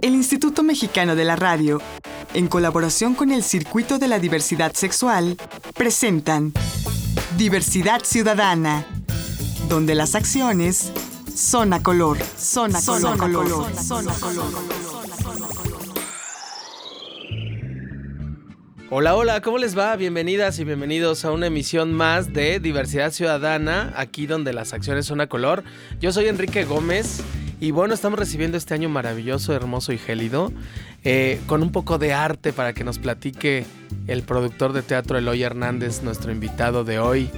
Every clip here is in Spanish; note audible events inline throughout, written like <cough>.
El Instituto Mexicano de la Radio, en colaboración con el Circuito de la Diversidad Sexual, presentan Diversidad Ciudadana, donde las acciones son a color, son a color, color, son a color. Hola, hola, ¿cómo les va? Bienvenidas y bienvenidos a una emisión más de Diversidad Ciudadana, aquí donde las acciones son a color. Yo soy Enrique Gómez y bueno, estamos recibiendo este año maravilloso, hermoso y gélido, eh, con un poco de arte para que nos platique el productor de teatro Eloy Hernández, nuestro invitado de hoy.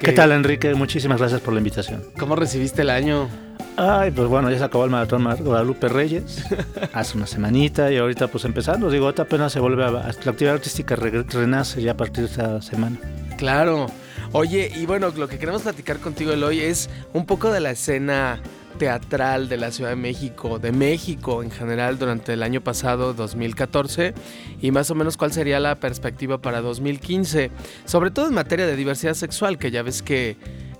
¿Qué tal, Enrique? Muchísimas gracias por la invitación. ¿Cómo recibiste el año? Ay, pues bueno, ya se acabó el maratón Guadalupe Reyes <laughs> hace una semanita y ahorita pues empezando, digo, ahorita apenas se vuelve a, la actividad artística renace ya a partir de esta semana. Claro. Oye, y bueno, lo que queremos platicar contigo hoy es un poco de la escena teatral de la Ciudad de México, de México en general durante el año pasado, 2014, y más o menos cuál sería la perspectiva para 2015, sobre todo en materia de diversidad sexual, que ya ves que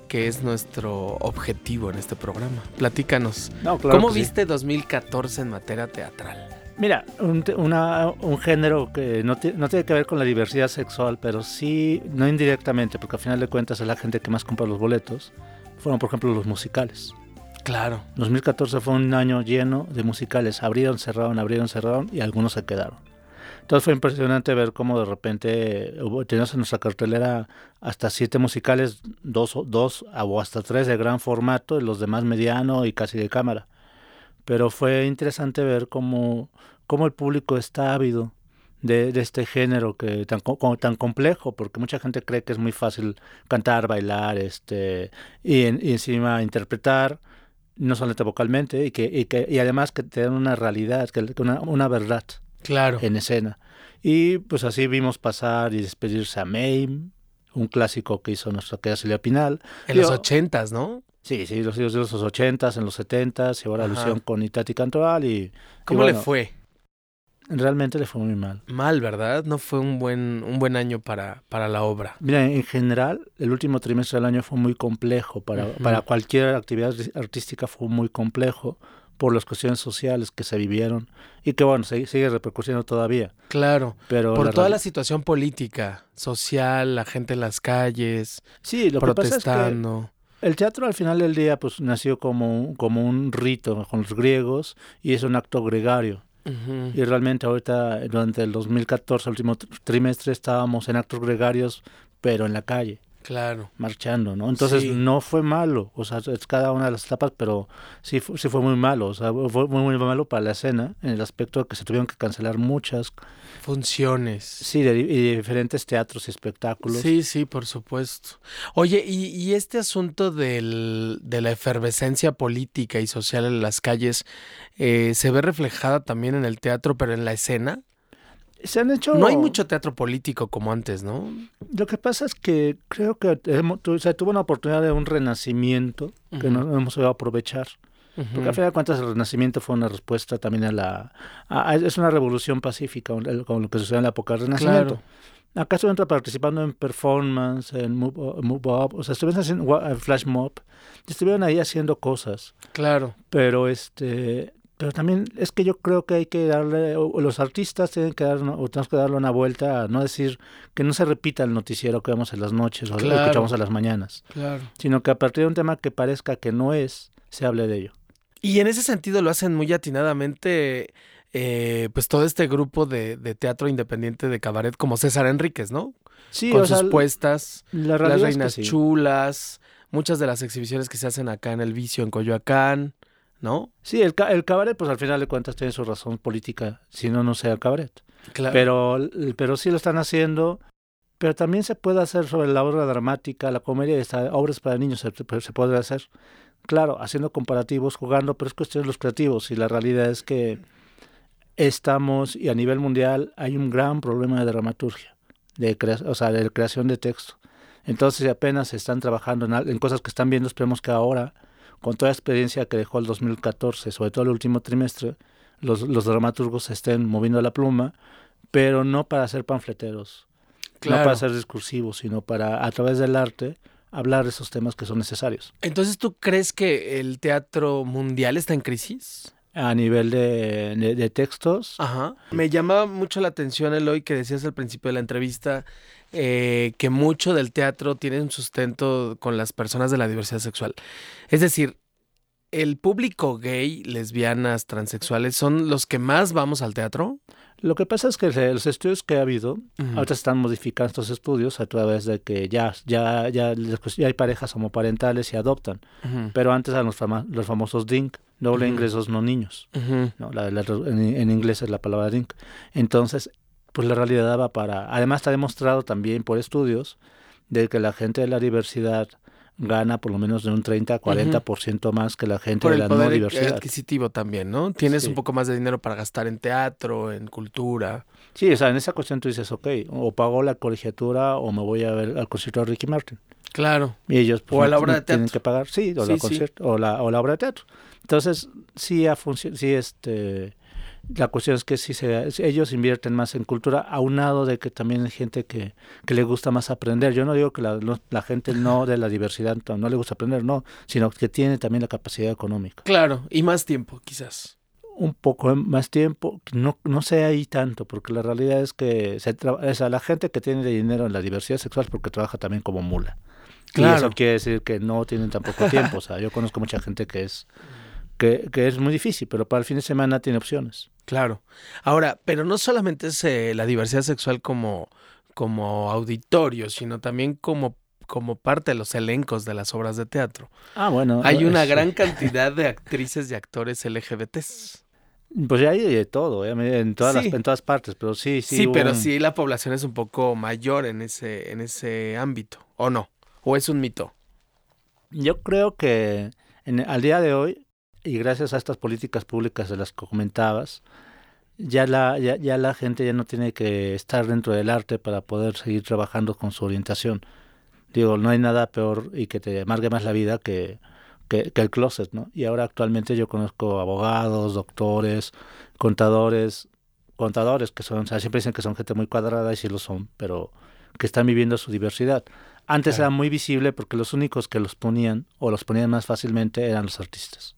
que es nuestro objetivo en este programa. Platícanos. ¿Cómo viste 2014 en materia teatral? Mira, un, un género que no, no, tiene que ver con la diversidad sexual, pero sí, no indirectamente, porque al final de cuentas es la gente que más compra los boletos, fueron por ejemplo los musicales. Claro. 2014 fue un año lleno de musicales, abrieron, cerraron, abrieron, cerraron y algunos se quedaron. Entonces fue impresionante ver cómo de repente hubo, teníamos en nuestra cartelera hasta siete musicales, dos, dos o hasta tres de gran formato y los demás mediano y casi de cámara. Pero fue interesante ver cómo, cómo el público está ávido de, de, este género que tan, tan complejo, porque mucha gente cree que es muy fácil cantar, bailar este, y, y encima interpretar, no solamente vocalmente, y, que, y, que, y además que te dan una realidad, que una, una verdad claro. en escena. Y pues así vimos pasar y despedirse a May, un clásico que hizo nuestra querida Silvia Pinal. En los ochentas, ¿no? Sí, sí, los de los ochentas, en los setentas, y ahora alusión con Itati Cantoral y... ¿Cómo le fue? Realmente le fue muy mal. Mal, ¿verdad? No fue un buen, un buen año para, para la obra. Mira, en general, el último trimestre del año fue muy complejo. Para, para cualquier actividad artística fue muy complejo por las cuestiones sociales que se vivieron y que bueno, se, sigue repercutiendo todavía. Claro, pero por toda la situación política, social, la gente en las calles, sí, lo protestando. Que pasa es que el teatro al final del día pues nació como, como un rito con los griegos y es un acto gregario. Y realmente ahorita, durante el 2014, el último trimestre, estábamos en actos gregarios, pero en la calle. Claro. Marchando, ¿no? Entonces no fue malo, o sea, es cada una de las etapas, pero sí, sí fue muy malo, o sea, fue muy, muy malo para la escena en el aspecto de que se tuvieron que cancelar muchas funciones. Sí, de, y diferentes teatros y espectáculos. Sí, sí, por supuesto. Oye, y, y este asunto del, de la efervescencia política y social en las calles, eh, ¿se ve reflejada también en el teatro, pero en la escena? Se han hecho... No hay mucho teatro político como antes, ¿no? Lo que pasa es que creo que o sea, tuvo una oportunidad de un renacimiento que no hemos sabido aprovechar. Porque al final de cuentas el renacimiento fue una respuesta también a la... es una revolución pacífica con lo que sucedió en la época del renacimiento. Claro. Acá estuvieron participando en performance, en move, move up, o sea, estuvieron haciendo flash mob, estuvieron ahí haciendo cosas. Claro. Pero este pero también es que yo creo que hay que darle, o los artistas tienen que dar, o tenemos que darle una vuelta a no decir que no se repita el noticiero que vemos en las noches o que escuchamos en las mañanas, claro. sino que a partir de un tema que parezca que no es, se hable de ello. Y en ese sentido lo hacen muy atinadamente, eh, pues todo este grupo de, de, teatro independiente de cabaret como César Enríquez, ¿no? Sí, Con o sus sea, puestas, la las reinas es que sí. chulas, muchas de las exhibiciones que se hacen acá en el Vicio, en Coyoacán. ¿No? Sí, el, el cabaret, pues al final de cuentas tiene su razón política, si no, no sea el cabaret. Claro. Pero, pero sí lo están haciendo, pero también se puede hacer sobre la obra dramática, la comedia, esta, obras para niños se, se puede hacer. Claro, haciendo comparativos, jugando, pero es cuestión de los creativos y la realidad es que estamos, y a nivel mundial, hay un gran problema de dramaturgia, de crea o sea, de creación de texto. Entonces apenas están trabajando en, en cosas que están viendo, esperemos que ahora con toda la experiencia que dejó el 2014, sobre todo el último trimestre, los, los dramaturgos estén moviendo la pluma, pero no para ser panfleteros, Claro. no para ser discursivos, sino para, a través del arte, hablar de esos temas que son necesarios. Entonces, ¿tú crees que el teatro mundial está en crisis? a nivel de, de- de textos. Ajá. Me llamaba mucho la atención, Eloy, que decías al principio de la entrevista eh, que mucho del teatro tiene un sustento con las personas de la diversidad sexual. Es decir, el público gay, lesbianas, transexuales, ¿son los que más vamos al teatro? Lo que pasa es que los estudios que ha habido, Ujú. ahorita se están modificando estos estudios a través de que ya, ya, ya, ya hay parejas homoparentales y adoptan. Pero antes eran los, fama- los famosos DINK, doble ingresos no niños. ¿no? La- la- en, en inglés es la palabra DINK. Entonces, pues la realidad daba para... Además está demostrado también por estudios de que la gente de la diversidad gana por lo menos de un 30 a 40% más que la gente Por de la no diversidad. adquisitivo también, ¿no? Tienes Sí. un poco más de dinero para gastar en teatro, en cultura. Sí, o sea, en esa cuestión tú dices, ok, o pago la colegiatura o me voy a ver al concierto de Ricky Martin. Claro. Y ellos pues, O a la obra de tienen teatro. que pagar, sí, o, Sí, la sí. concierto- o, la, o la obra de teatro. Entonces, sí, ha sí este, la cuestión es que sí se, ellos invierten más en cultura, aunado de que también hay gente que, que le gusta más aprender. Yo no digo que la, no- la gente no de la diversidad no, no le gusta aprender, no, sino que tiene también la capacidad económica. Claro, y más tiempo, quizás. Un poco más tiempo, no, no sé ahí tanto, porque la realidad es que se o sea, la gente que tiene dinero en la diversidad sexual es porque trabaja también como mula. Y Claro. eso quiere decir que no tienen tampoco tiempo. O sea, yo conozco mucha gente que es que, que es muy difícil, pero para el fin de semana tiene opciones. Claro. Ahora, pero no solamente es eh, la diversidad sexual como, como auditorio, sino también como, como parte de los elencos de las obras de teatro. Ah, bueno. Hay una es- gran <laughs> cantidad de actrices y actores LGBTs. Pues ya hay de todo, ¿eh? en todas, Sí. las, en todas partes, pero sí, sí. Sí, pero sí la población es un poco mayor en ese, en ese ámbito, ¿o no? ¿O es un mito? Yo creo que en- al día de hoy, y gracias a estas políticas públicas de las que comentabas, ya la, ya, ya la gente ya no tiene que estar dentro del arte para poder seguir trabajando con su orientación. Digo, no hay nada peor y que te amargue más la vida que, que, el closet, ¿no? Y ahora actualmente yo conozco abogados, doctores, contadores, contadores que son, o sea, siempre dicen que son gente muy cuadrada y sí lo son, pero que están viviendo su diversidad. Antes Claro. era muy visible porque los únicos que los ponían o los ponían más fácilmente eran los artistas.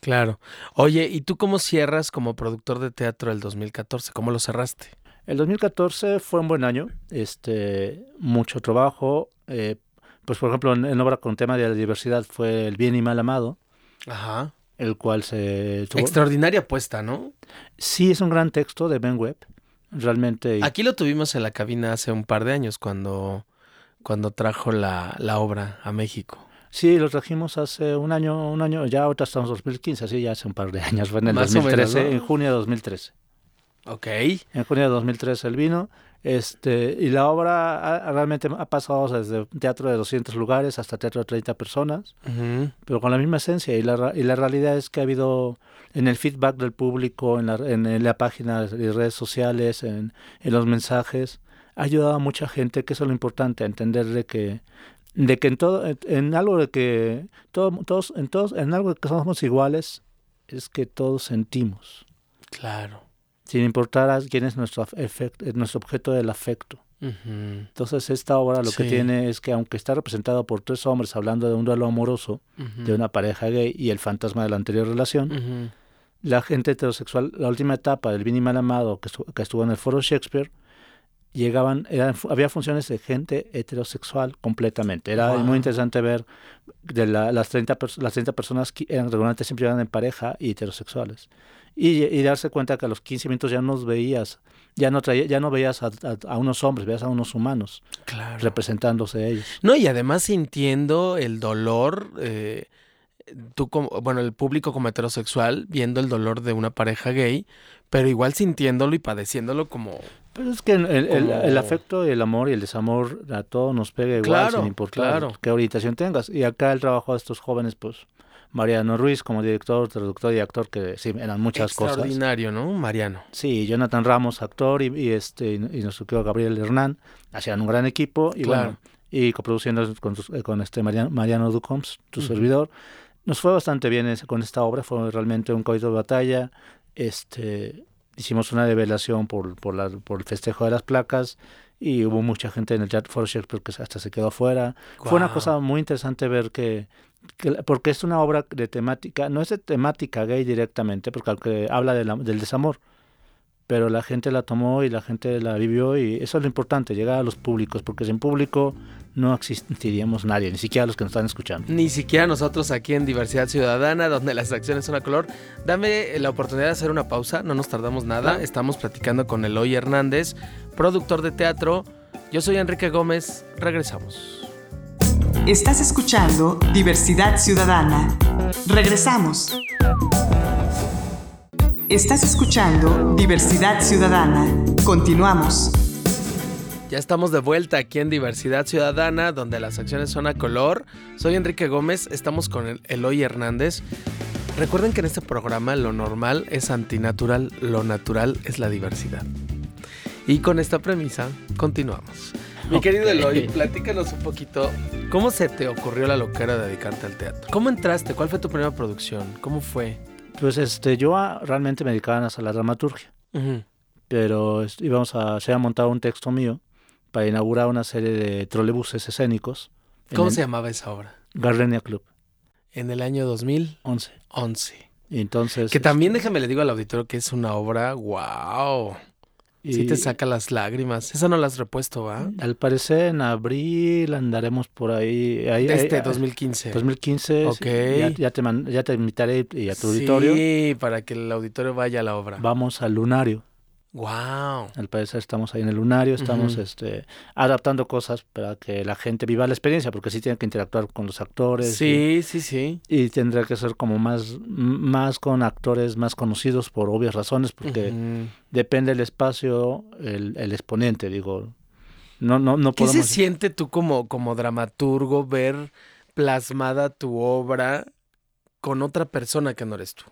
Claro. Oye, ¿y tú cómo cierras como productor de teatro el 2014? ¿Cómo lo cerraste? El 2014 fue un buen año, este, mucho trabajo. eh, pues por ejemplo, en, en obra con tema de la diversidad fue El bien y mal amado, Ajá. el cual se tuvo- Extraordinaria apuesta, ¿no? Sí, es un gran texto de Ben Webb, realmente. Aquí lo tuvimos en la cabina hace un par de años cuando, cuando trajo la, la obra a México. Sí, lo trajimos hace un año, un año, ya ahorita estamos en 2015, sí, ya hace un par de años, fue en el Más o menos, 2013, ¿no? en junio de 2013. Ok. En junio de 2013 él vino, este, y la obra ha- realmente ha pasado desde teatro de 200 lugares hasta teatro de 30 personas, pero con la misma esencia, y la, y la realidad es que ha habido en el feedback del público, en la, en, en la página de redes sociales, en, en los mensajes, ha ayudado a mucha gente, que eso es lo importante, a entender de que de que en todo en, algo de que todo- todos en todos en algo de que somos iguales es que todos sentimos. Claro. sin importar a quién es nuestro efect- eh, nuestro objeto del afecto. Entonces esta obra lo que tiene es que aunque está representado por tres hombres hablando de un duelo amoroso de una pareja gay y el fantasma de la anterior relación la gente heterosexual la última etapa del bien y mal amado que estuvo en el foro Shakespeare llegaban, eran, había funciones de gente heterosexual completamente. Era Wow. muy interesante ver de la- las, 30 pers- las 30 personas que eran regularmente siempre eran en pareja y heterosexuales. Y, y darse cuenta que a los 15 minutos ya nos veías, ya no, traía, ya no veías a, a- a unos hombres, veías a unos humanos Claro. representándose ellos. No, y además sintiendo el dolor, eh, tú como, bueno, el público como heterosexual, viendo el dolor de una pareja gay, pero igual sintiéndolo y padeciéndolo como... Pero es que el, el- el- Como- el afecto, y el amor y el desamor a todos nos pega igual Claro, sin importar claro. qué orientación tengas. Y acá el trabajo de estos jóvenes, pues Mariano Ruiz como director, traductor y actor, que sí, eran muchas cosas. extraordinario, ¿no? Mariano. Sí, Jonathan Ramos, actor, y, y este y, y nuestro querido Gabriel Hernán, hacían un gran equipo y Claro. bueno, y coproduciendo con, eh, con este Mariano, Mariano Ducoms, tu servidor. Nos fue bastante bien ese- con esta obra, fue realmente un caballo de batalla. Este, hicimos una develación por, por, la, por el festejo de las placas y hubo mucha gente en el Teatro Foro Shakespeare que hasta se quedó afuera. Fue una cosa muy interesante ver que porque es una obra de temática, no es de temática gay directamente, porque habla del desamor, pero la gente la tomó y la gente la vivió y eso es lo importante, llegar a los públicos, porque sin público no existiríamos nadie, ni siquiera los que nos están escuchando. Ni siquiera nosotros aquí en Diversidad Ciudadana, donde las acciones son a color. Dame la oportunidad de hacer una pausa, no nos tardamos nada, estamos platicando con Eloy Hernández, productor de teatro. Yo soy Enrique Gómez, regresamos. Estás escuchando Diversidad Ciudadana. Regresamos. Estás escuchando Diversidad Ciudadana. Continuamos. Ya estamos de vuelta aquí en Diversidad Ciudadana, donde las acciones son a color. Soy Enrique Gómez, estamos con Eloy Hernández. Recuerden que en este programa lo normal es antinatural, lo natural es la diversidad. Y con esta premisa continuamos. Mi querido Eloy, platícanos un poquito, ¿cómo se te ocurrió la locura de dedicarte al teatro? ¿Cómo entraste? ¿Cuál fue tu primera producción? ¿Cómo fue? Pues este, yo realmente me dedicaba a la dramaturgia. Pero íbamos a, se había montado un texto mío para inaugurar una serie de trolebuses escénicos. ¿Cómo se llamaba esa obra? Gardenia Club. En el año 2011. 11. Y entonces. Que también, este déjame le digo al auditorio que es una obra, wow. Y sí te saca las lágrimas. Esa no la has repuesto, ¿va? Al parecer en abril andaremos por ahí. ahí este 2015. 2015. Ok. ya, te ya te invitaré y a tu auditorio. Sí, para que el auditorio vaya a la obra. Vamos al lunario. Wow. Al parecer estamos ahí en el lunario, estamos este, adaptando cosas para que la gente viva la experiencia, porque sí tiene que interactuar con los actores. Sí, sí, sí. Y tendrá que ser como más, más con actores más conocidos por obvias razones, porque depende del espacio, el, el, exponente, digo. No, no, no ¿Qué se siente tú como, como dramaturgo ver plasmada tu obra con otra persona que no eres tú?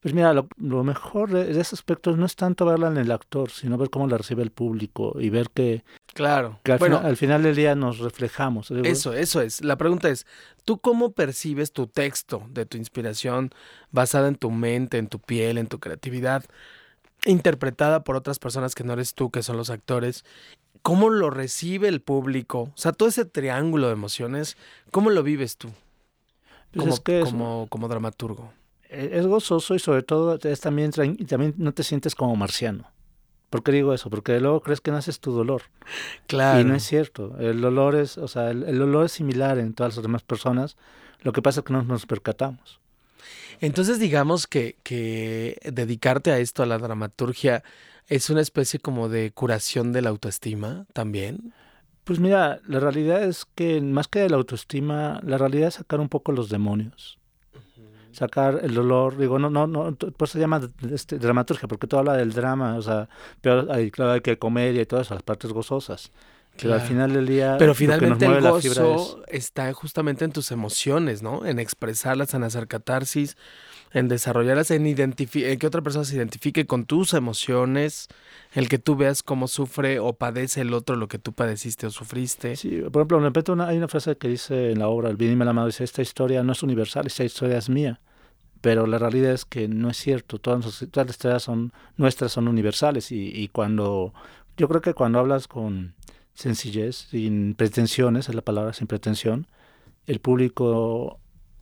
Pues mira, lo, mejor de, ese aspecto no es tanto verla en el actor, sino ver cómo la recibe el público y ver que, claro. al, final, al final del día nos reflejamos. Eso, eso es. La pregunta es, ¿tú cómo percibes tu texto de tu inspiración basada en tu mente, en tu piel, en tu creatividad, interpretada por otras personas que no eres tú, que son los actores? ¿Cómo lo recibe el público? O sea, todo ese triángulo de emociones, ¿cómo lo vives tú? Pues como, como dramaturgo. Eh, es gozoso y sobre todo es también, también no te sientes como marciano. ¿Por qué digo eso? Porque luego crees que naces tu dolor. Claro. Y no es cierto. El dolor es, o sea, el, dolor es similar en todas las demás personas. Lo que pasa es que no nos percatamos. Entonces digamos que, que dedicarte a esto, a la dramaturgia, es una especie como de curación de la autoestima también. Pues mira, la realidad es que más que de la autoestima, la realidad es sacar un poco los demonios sacar el dolor, digo, no, no, no, pues se llama este, dramaturgia, porque todo habla del drama, o sea, pero hay, claro, hay que comedia y todas esas partes gozosas. Pero al final del día. Pero finalmente el gozo está justamente en tus emociones, ¿no? En expresarlas, en hacer catarsis, en desarrollarlas, en, en que otra persona se identifique con tus emociones, el que tú veas cómo sufre o padece el otro lo que tú padeciste o sufriste. Sí, por ejemplo, repente hay una frase que dice en la obra, el bien y la mano, dice, esta historia no es universal, esta historia es mía. Pero la realidad es que no es cierto, todas, todas las historias son, nuestras son universales y, y cuando, yo creo que cuando hablas con sencillez, sin pretensiones, es la palabra, sin pretensión, el público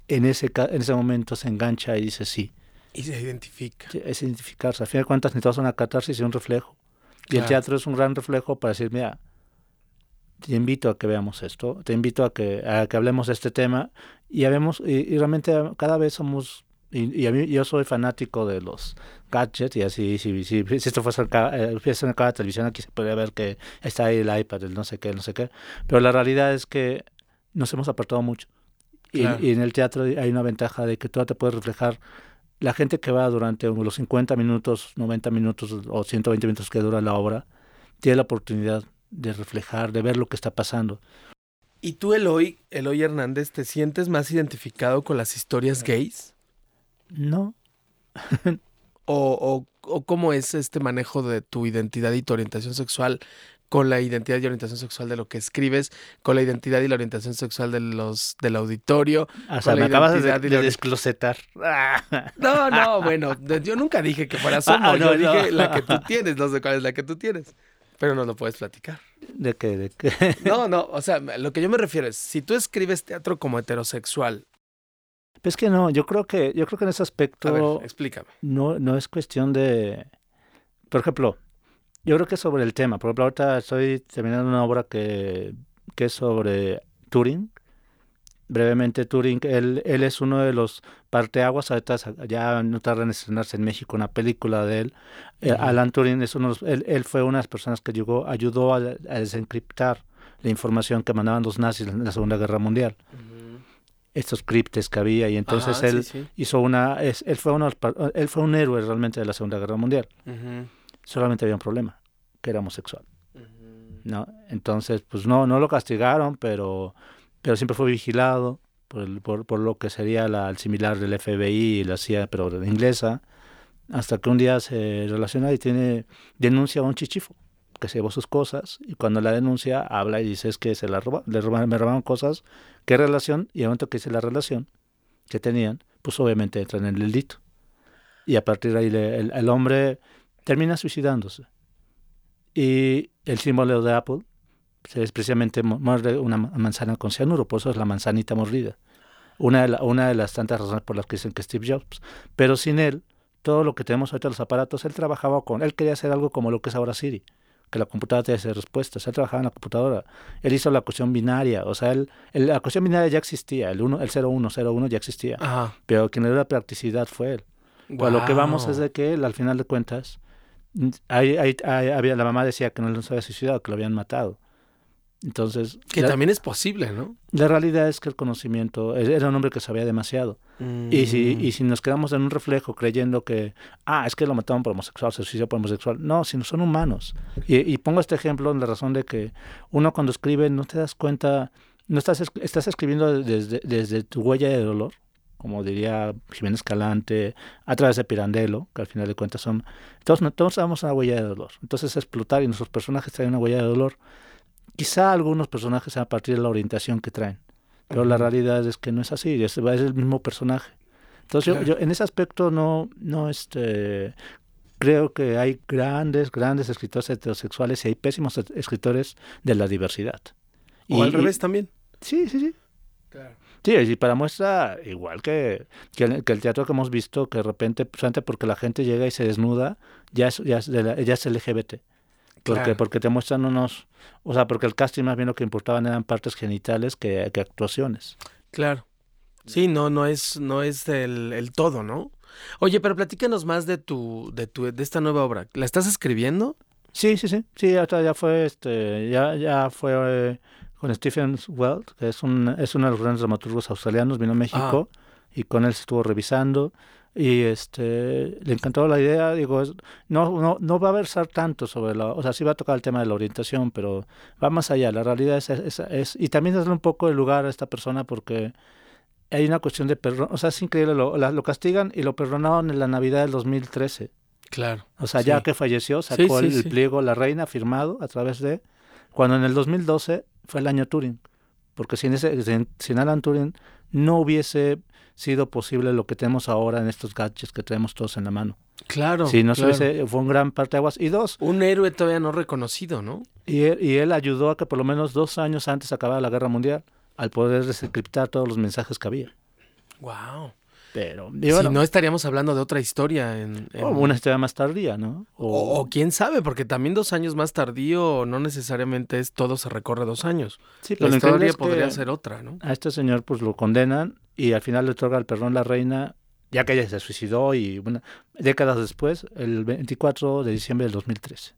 en ese, en ese momento se engancha y dice sí. Y se identifica. Es identificarse. Al fin de cuentas necesitamos una catarsis y un reflejo. Y el teatro es un gran reflejo para decir, mira, te invito a que veamos esto, te invito a que, a que hablemos de este tema y, habemos, y, realmente cada vez somos, y, a mí, yo soy fanático de los gadgets y así, si, si, si esto fuese en cada, eh, en cada televisión aquí se podría ver que está ahí el iPad, el no sé qué, no sé qué, pero la realidad es que nos hemos apartado mucho. Y, en el teatro hay una ventaja de que tú te puedes reflejar la gente que va durante los 50 minutos, 90 minutos o 120 minutos que dura la obra, tiene la oportunidad de reflejar, de ver lo que está pasando. ¿Y tú, Eloy, Eloy Hernández, te sientes más identificado con las historias gays? No. <laughs> o, o, cómo es este manejo de tu identidad y tu orientación sexual con la identidad y orientación sexual de lo que escribes, con la identidad y la orientación sexual de los del auditorio. O sea, me acabas de, desclosetar. No, no, <laughs> bueno, yo nunca dije que fuera homo, ah, yo dije la que tú <laughs> tienes, no sé cuál es la que tú tienes. Pero no lo puedes platicar. ¿De qué? ¿De qué? No, <laughs> no, o sea, lo que yo me refiero es, si tú escribes teatro como heterosexual Es que no, yo creo que, yo creo que en ese aspecto. A ver, explícame. No, no es cuestión de. Por ejemplo, yo creo que sobre el tema. Por ejemplo, ahorita estoy terminando una obra que, que es sobre Turing. Brevemente, Turing, él, él es uno de los parteaguas. Ahorita ya no tarda en estrenarse en México una película de él. -huh. Alan Turing es uno de los, él, él, fue una de las personas que llegó, ayudó a, a desencriptar la información que mandaban los nazis en la Segunda Guerra Mundial. Uh -huh. Estos criptes que había y entonces Ajá, él sí, sí. hizo una, es, él fue uno, él fue un héroe realmente de la Segunda Guerra Mundial. Uh -huh. Solamente había un problema, que era homosexual. ¿no? Entonces, pues no, no lo castigaron, pero, pero siempre fue vigilado por, el, por, por, lo que sería la, el similar del FBI y la CIA, pero inglesa, hasta que un día se relaciona y tiene denuncia a un chichifo que se llevó sus cosas y cuando la denuncia habla y dice es que se la roba, le robaron, me robaron cosas, qué relación y al momento que dice la relación que tenían, pues obviamente entra en el delito y a partir de ahí el, el hombre termina suicidándose y el símbolo de Apple es precisamente muerde una manzana con cianuro, por eso es la manzanita mordida. Una de, la, una de las tantas razones por las que dicen que Steve Jobs. Pero sin él, todo lo que tenemos ahorita los aparatos, él trabajaba con, él quería hacer algo como lo que es ahora Siri, que la computadora te hace respuestas, él trabajaba en la computadora, él hizo la cuestión binaria, o sea, él, la cuestión binaria ya existía, el, uno, el 0101 ya existía, Ajá. pero quien le dio la practicidad fue él. Wow. Lo que vamos es de que él, al final de cuentas, hay, hay, hay, había, la mamá decía que no se había suicidado, que lo habían matado. Entonces. Que la, también es posible, ¿no? La realidad es que el conocimiento era un hombre que sabía demasiado. Mm. Y, si, y si nos quedamos en un reflejo creyendo que, ah, es que lo mataron por homosexual, se suicidó por homosexual. No, sino son humanos. Y, y, pongo este ejemplo en la razón de que uno cuando escribe no te das cuenta, no estás, estás escribiendo desde, desde tu huella de dolor como diría Jiménez Calante, a través de Pirandello, que al final de cuentas son... Todos, todos damos una huella de dolor. Entonces explotar y nuestros personajes traen una huella de dolor. Quizá algunos personajes a partir de la orientación que traen, pero la realidad es que no es así, es, es el mismo personaje. Entonces claro. yo, yo, en ese aspecto no, no este, creo que hay grandes, grandes escritores heterosexuales y hay pésimos escritores de la diversidad. O y, al revés también. Sí, sí, sí. Claro. Sí, y para muestra, igual que, que el, que, el, teatro que hemos visto, que de repente, solamente porque la gente llega y se desnuda, ya es, ya es, la, ya es LGBT. Porque, claro. porque te muestran unos, o sea, porque el casting más bien lo que importaban eran partes genitales que, que actuaciones. Claro. Sí, no, no es, no es el, el, todo, ¿no? Oye, pero platícanos más de tu, de tu, de esta nueva obra. ¿La estás escribiendo? Sí, sí, sí, sí, ya, ya fue, este, ya, ya fue eh, con Stephen Weld, que es, un, es uno de los grandes dramaturgos australianos, vino a México ah. y con él se estuvo revisando y este le encantó la idea, digo, no, no, no va a versar tanto sobre la, o sea, sí va a tocar el tema de la orientación, pero va más allá, la realidad es, es, es y también darle un poco de lugar a esta persona porque hay una cuestión de perdón, o sea, es increíble, lo, lo castigan y lo perdonaron en la Navidad del 2013. Claro. O sea, ya sí. que falleció, sacó sí, el, sí, el pliego La Reina firmado a través de, cuando en el 2012 fue el año Turing, porque sin, ese, sin, sin, Alan Turing no hubiese sido posible lo que tenemos ahora en estos gadgets que tenemos todos en la mano. Claro. Si no claro. se hubiese, fue un gran parteaguas. Y dos. Un héroe todavía no reconocido, ¿no? Y él, y él ayudó a que por lo menos dos años antes acabara la guerra mundial, al poder desencriptar todos los mensajes que había. Wow. Pero, bueno, si no estaríamos hablando de otra historia. En, en... O una historia más tardía, ¿no? O... O, o... quién sabe, porque también dos años más tardío no necesariamente es todo se recorre dos años. Sí, pero la historia podría ser otra, ¿no? A este señor pues lo condenan y al final le otorga el perdón la reina, ya que ella se suicidó y bueno, décadas después, el 24 de diciembre del 2013.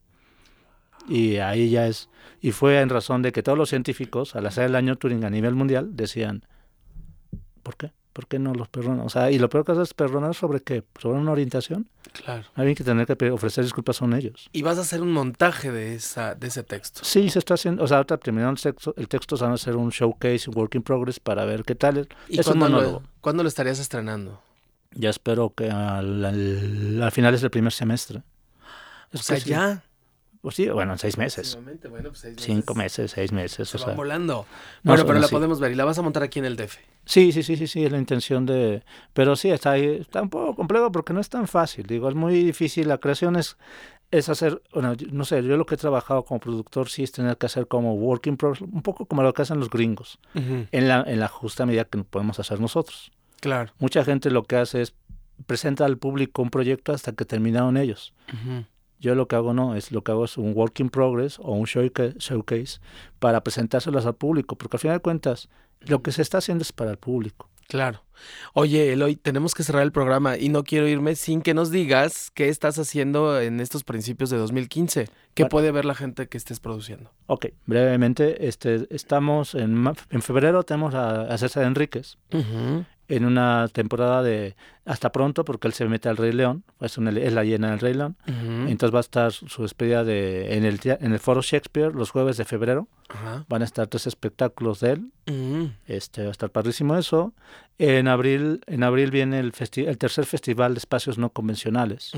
Y ahí ya es, y fue en razón de que todos los científicos, al hacer el año Turing a nivel mundial, decían, ¿por qué? ¿Por qué no los perdonan? O sea, y lo peor que haces es perdonar sobre qué, sobre una orientación. Claro. Alguien que tener que ofrecer disculpas son ellos. Y vas a hacer un montaje de esa, de ese texto. Sí, se está haciendo, o sea, ahorita terminando el texto, el texto se van a hacer un showcase, un work in progress para ver qué tal. ¿Y es cuándo, un lo, cuándo lo estarías estrenando? Ya espero que al, al, al final es el primer semestre. Es o sea, ya. Pues sí, bueno, seis meses. Bueno, pues seis meses. Cinco meses, seis meses. Se o va sea. volando. No, bueno, pero la sí. podemos ver y la vas a montar aquí en el DF. Sí, sí, sí, sí, sí, es la intención de... Pero sí, está ahí, está un poco complejo porque no es tan fácil. Digo, es muy difícil. La creación es, es hacer, bueno, no sé, yo lo que he trabajado como productor sí es tener que hacer como working progress, un poco como lo que hacen los gringos, uh -huh. en, la, en la justa medida que podemos hacer nosotros. Claro. Mucha gente lo que hace es presenta al público un proyecto hasta que terminaron ellos. Ujú. Yo lo que hago no, es lo que hago es un work in progress o un showca- showcase para presentárselos al público, porque al final de cuentas lo que se está haciendo es para el público. Claro. Oye, Eloy, tenemos que cerrar el programa y no quiero irme sin que nos digas qué estás haciendo en estos principios de 2015. ¿Qué Bueno. puede ver la gente que estés produciendo? Ok, brevemente, este, estamos en, en febrero, tenemos a, a César Enríquez Ujú. En una temporada de hasta pronto, porque él se mete al Rey León, es, una- es la llena del Rey León. Entonces va a estar su despedida de, en, el, en el Foro Shakespeare los jueves de febrero. Ajá. Van a estar tres espectáculos de él. Ujú. Este, va a estar padrísimo eso. En abril, en abril viene el, festi- el tercer festival de espacios no convencionales.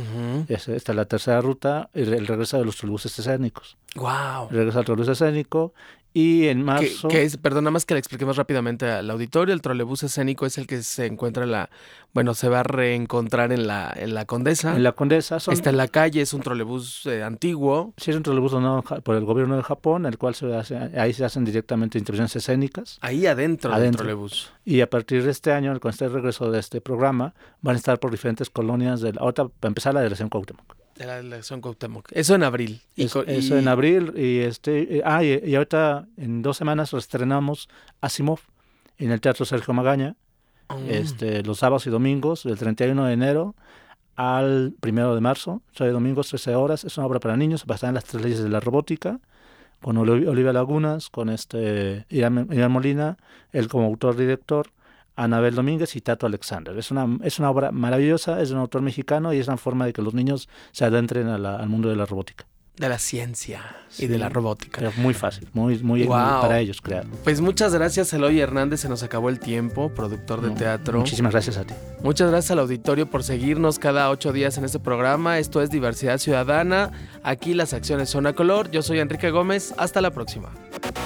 Es- Esta es la tercera ruta, el, el regreso de los trolebuses escénicos. Wow. El regreso al trolebús escénico. Y en ¿Qué, marzo... qué es? Perdón, nada más que le expliquemos rápidamente al auditorio. El trolebús escénico es el que se encuentra en la. Bueno, se va a reencontrar en la, en la Condesa. En la Condesa son, Está en la calle, es un trolebús eh, antiguo. sí, es un trolebús donado por el gobierno de Japón, el cual se hace, ahí se hacen directamente intervenciones escénicas. Ahí adentro, del trolebús. Y a partir de este año, con este regreso de este programa, van a estar por diferentes colonias. De la, ahorita, para empezar, la delegación Cuauhtémoc. De la delegación Cuauhtémoc. Eso en abril. Y Eso, en abril. Y, este, eh, ah, y, y ahorita en dos semanas estrenamos Asimov en el Teatro Sergio Magaña. Mm. este, los sábados y domingos, del 31 de enero al 1 de marzo, sábado y domingos, 13 horas. Es una obra para niños, basada en las tres leyes de la robótica, con Oli- Olivia Lagunas, con este Irán, Irán Molina, él como autor-director, Anabel Domínguez y Tato Alexander. Es una, es una obra maravillosa, es de un autor mexicano y es una forma de que los niños se adentren a la- al mundo de la robótica. De la ciencia y de la robótica. Pero muy fácil, muy, muy, Guau. para ellos crear. Pues muchas gracias, Eloy Hernández. Se nos acabó el tiempo, productor de No, teatro. Muchísimas gracias a ti. Muchas gracias al auditorio por seguirnos cada ocho días en este programa. Esto es Diversidad Ciudadana. Aquí las acciones son a color. Yo soy Enrique Gómez. Hasta la próxima.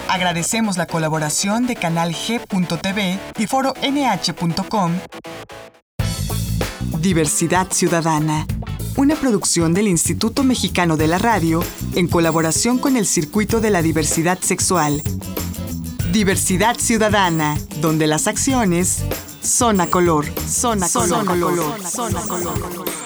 Agradecemos la colaboración de Canal G.tv y Foro NH.com. Diversidad Ciudadana, una producción del Instituto Mexicano de la Radio en colaboración con el Circuito de la Diversidad Sexual. Diversidad Ciudadana, donde las acciones son a color, son a color, son a color, son a color.